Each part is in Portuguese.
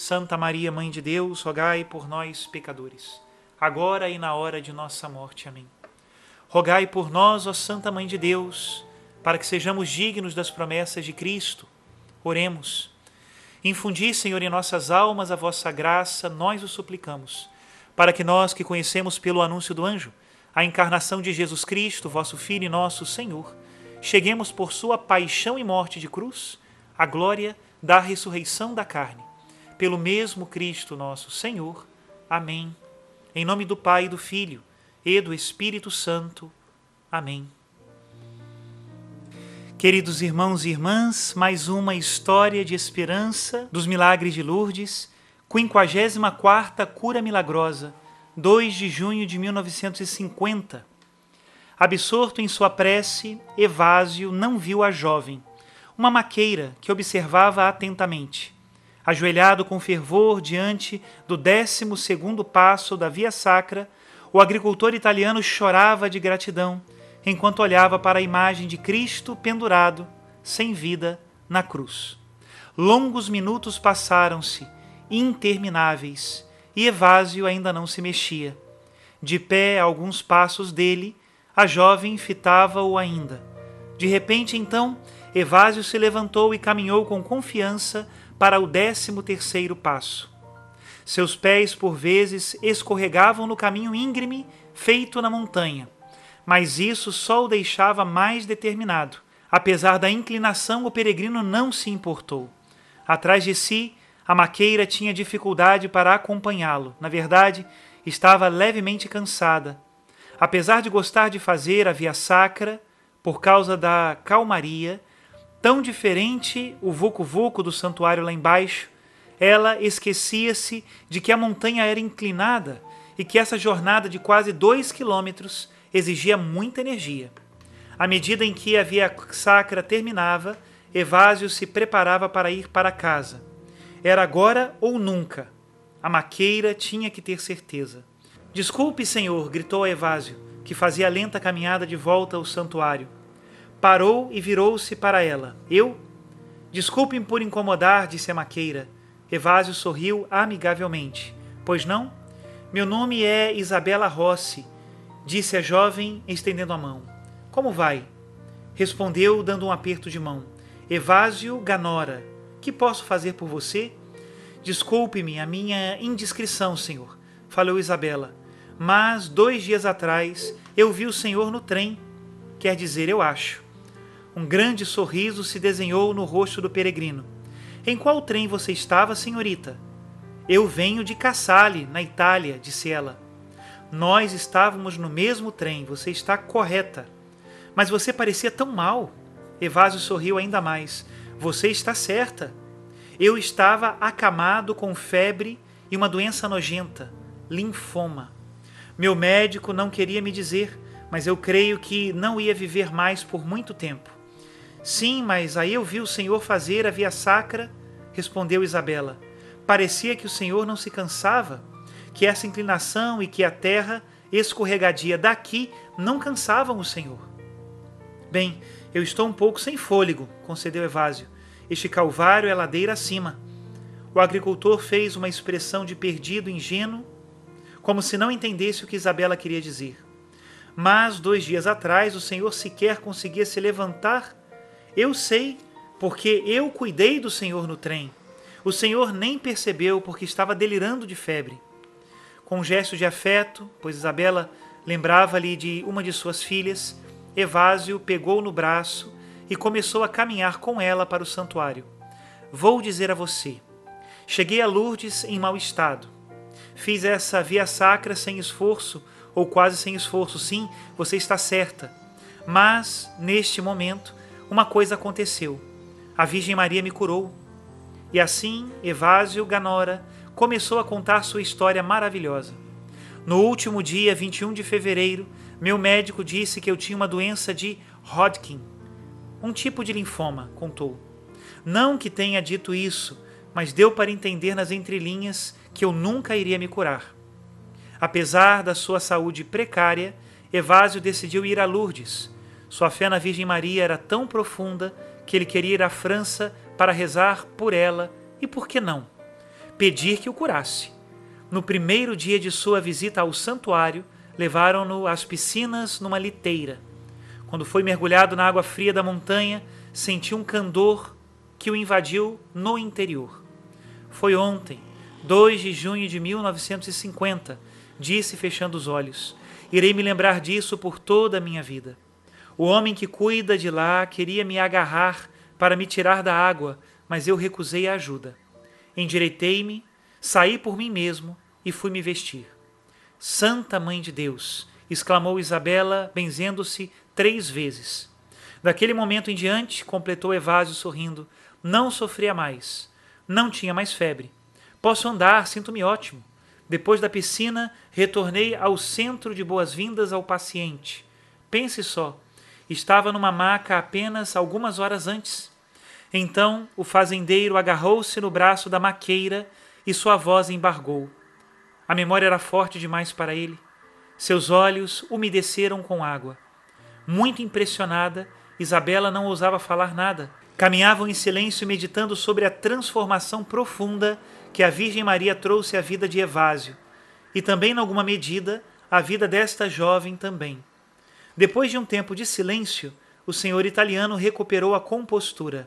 Santa Maria, Mãe de Deus, rogai por nós, pecadores, agora e na hora de nossa morte. Amém. Rogai por nós, ó Santa Mãe de Deus, para que sejamos dignos das promessas de Cristo. Oremos. Infundi, Senhor, em nossas almas a vossa graça, nós o suplicamos, para que nós que conhecemos pelo anúncio do anjo a encarnação de Jesus Cristo, vosso Filho e nosso Senhor, cheguemos por sua paixão e morte de cruz à glória da ressurreição da carne pelo mesmo Cristo nosso Senhor. Amém. Em nome do Pai, do Filho e do Espírito Santo. Amém. Queridos irmãos e irmãs, mais uma história de esperança dos milagres de Lourdes, 54ª cura milagrosa, 2 de junho de 1950. Absorto em sua prece, Evásio não viu a jovem, uma maqueira que observava atentamente. Ajoelhado com fervor diante do décimo segundo passo da Via Sacra, o agricultor italiano chorava de gratidão enquanto olhava para a imagem de Cristo pendurado, sem vida, na cruz. Longos minutos passaram-se, intermináveis, e Evásio ainda não se mexia. De pé a alguns passos dele, a jovem fitava-o ainda. De repente, então, Evásio se levantou e caminhou com confiança para o décimo terceiro passo. Seus pés, por vezes, escorregavam no caminho íngreme feito na montanha, mas isso só o deixava mais determinado. Apesar da inclinação, o peregrino não se importou. Atrás de si, a maqueira tinha dificuldade para acompanhá-lo. Na verdade, estava levemente cansada. Apesar de gostar de fazer a via sacra, por causa da calmaria, Tão diferente o vucu-vucu do santuário lá embaixo, ela esquecia-se de que a montanha era inclinada e que essa jornada de quase dois quilômetros exigia muita energia. À medida em que a via sacra terminava, Evásio se preparava para ir para casa. Era agora ou nunca. A maqueira tinha que ter certeza. Desculpe, senhor, gritou a Evásio, que fazia a lenta caminhada de volta ao santuário parou e virou-se para ela. Eu? Desculpem por incomodar, disse a maqueira. Evásio sorriu amigavelmente. Pois não? Meu nome é Isabela Rossi, disse a jovem, estendendo a mão. Como vai? Respondeu, dando um aperto de mão. Evásio Ganora, que posso fazer por você? Desculpe-me a minha indiscrição, senhor, falou Isabela. Mas dois dias atrás eu vi o senhor no trem. Quer dizer, eu acho. Um grande sorriso se desenhou no rosto do peregrino. Em qual trem você estava, senhorita? Eu venho de Cassale, na Itália, disse ela. Nós estávamos no mesmo trem, você está correta. Mas você parecia tão mal. Evásio sorriu ainda mais. Você está certa. Eu estava acamado com febre e uma doença nojenta, linfoma. Meu médico não queria me dizer, mas eu creio que não ia viver mais por muito tempo. Sim, mas aí eu vi o Senhor fazer a via sacra, respondeu Isabela. Parecia que o Senhor não se cansava, que essa inclinação e que a terra escorregadia daqui não cansavam o Senhor. Bem, eu estou um pouco sem fôlego, concedeu Evásio. Este calvário é ladeira acima. O agricultor fez uma expressão de perdido ingênuo, como se não entendesse o que Isabela queria dizer. Mas dois dias atrás o Senhor sequer conseguia se levantar eu sei, porque eu cuidei do Senhor no trem. O Senhor nem percebeu porque estava delirando de febre. Com um gesto de afeto, pois Isabela lembrava-lhe de uma de suas filhas, Evásio pegou no braço e começou a caminhar com ela para o santuário. Vou dizer a você: cheguei a Lourdes em mau estado. Fiz essa via sacra sem esforço, ou quase sem esforço. Sim, você está certa. Mas, neste momento, uma coisa aconteceu. A Virgem Maria me curou. E assim, Evásio Ganora começou a contar sua história maravilhosa. No último dia, 21 de fevereiro, meu médico disse que eu tinha uma doença de Hodgkin, um tipo de linfoma, contou. Não que tenha dito isso, mas deu para entender nas entrelinhas que eu nunca iria me curar. Apesar da sua saúde precária, Evásio decidiu ir a Lourdes. Sua fé na Virgem Maria era tão profunda que ele queria ir à França para rezar por ela e, por que não, pedir que o curasse. No primeiro dia de sua visita ao santuário, levaram-no às piscinas numa liteira. Quando foi mergulhado na água fria da montanha, sentiu um candor que o invadiu no interior. Foi ontem, 2 de junho de 1950, disse fechando os olhos. Irei me lembrar disso por toda a minha vida. O homem que cuida de lá queria me agarrar para me tirar da água, mas eu recusei a ajuda. Endireitei-me, saí por mim mesmo e fui me vestir. Santa Mãe de Deus! exclamou Isabela, benzendo-se três vezes. Daquele momento em diante, completou Evásio sorrindo, não sofria mais. Não tinha mais febre. Posso andar, sinto-me ótimo. Depois da piscina, retornei ao centro de boas-vindas ao paciente. Pense só, estava numa maca apenas algumas horas antes. Então o fazendeiro agarrou-se no braço da maqueira e sua voz embargou. A memória era forte demais para ele. Seus olhos umedeceram com água. Muito impressionada, Isabela não ousava falar nada. Caminhavam em silêncio meditando sobre a transformação profunda que a Virgem Maria trouxe à vida de Evásio e também, em alguma medida, à vida desta jovem também. Depois de um tempo de silêncio, o senhor italiano recuperou a compostura.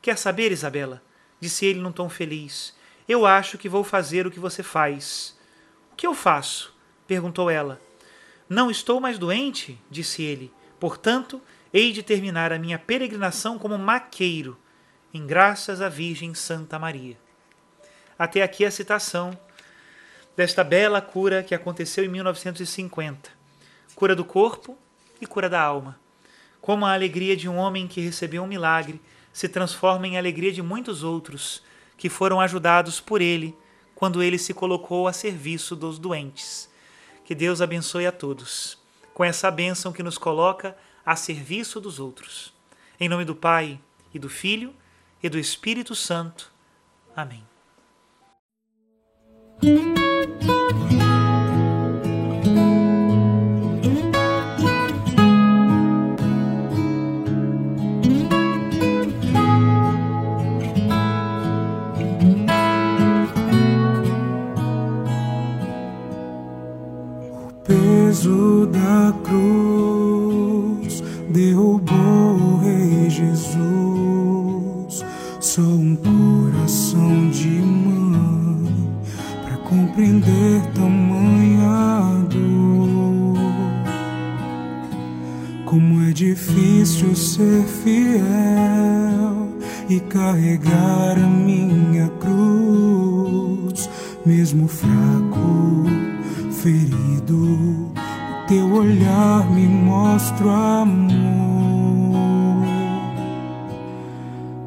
Quer saber, Isabela? disse ele num tom feliz. Eu acho que vou fazer o que você faz. O que eu faço? perguntou ela. Não estou mais doente, disse ele. Portanto, hei de terminar a minha peregrinação como maqueiro, em graças à Virgem Santa Maria. Até aqui a citação desta bela cura que aconteceu em 1950. Cura do corpo e cura da alma. Como a alegria de um homem que recebeu um milagre se transforma em alegria de muitos outros que foram ajudados por ele quando ele se colocou a serviço dos doentes. Que Deus abençoe a todos, com essa bênção que nos coloca a serviço dos outros. Em nome do Pai, e do Filho, e do Espírito Santo. Amém. Peso da cruz derrubou o Rei Jesus. Só um coração de mãe para compreender tamanha dor. Como é difícil ser fiel e carregar a minha cruz, mesmo fraco ferido, o teu olhar me mostra amor.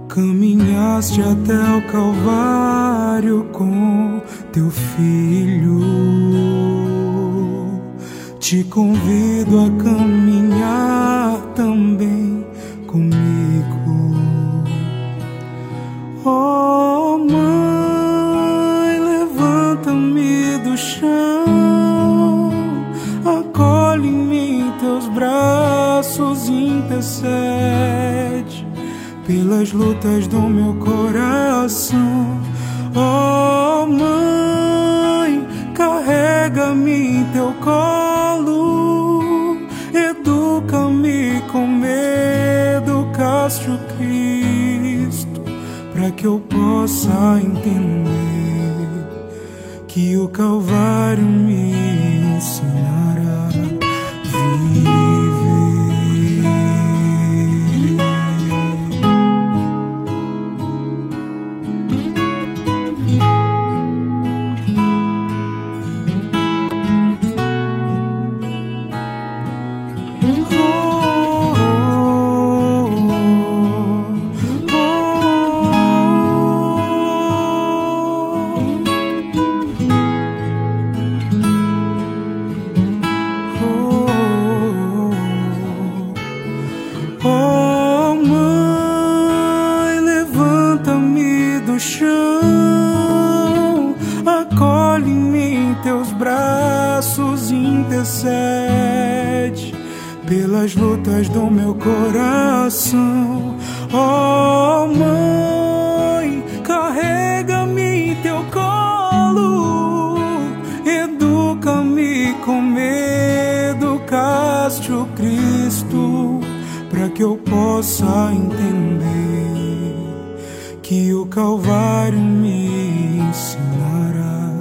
Caminhaste até o Calvário com teu filho. Te convido a caminhar também pelas lutas do meu coração. Oh, mãe, carrega-me em teu colo, educa-me como educaste o Cristo, para que eu possa entender que o Calvário me ensinará braços, intercede pelas lutas do meu coração. Oh, mãe, carrega-me em teu colo, educa-me como educaste o Cristo para que eu possa entender que o Calvário me ensinará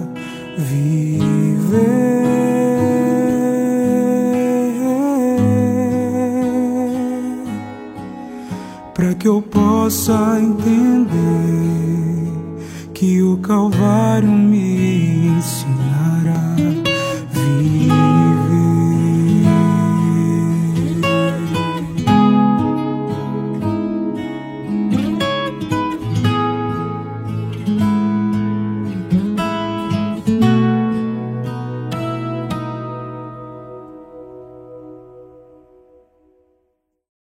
a viver. Para que eu possa entender que o Calvário me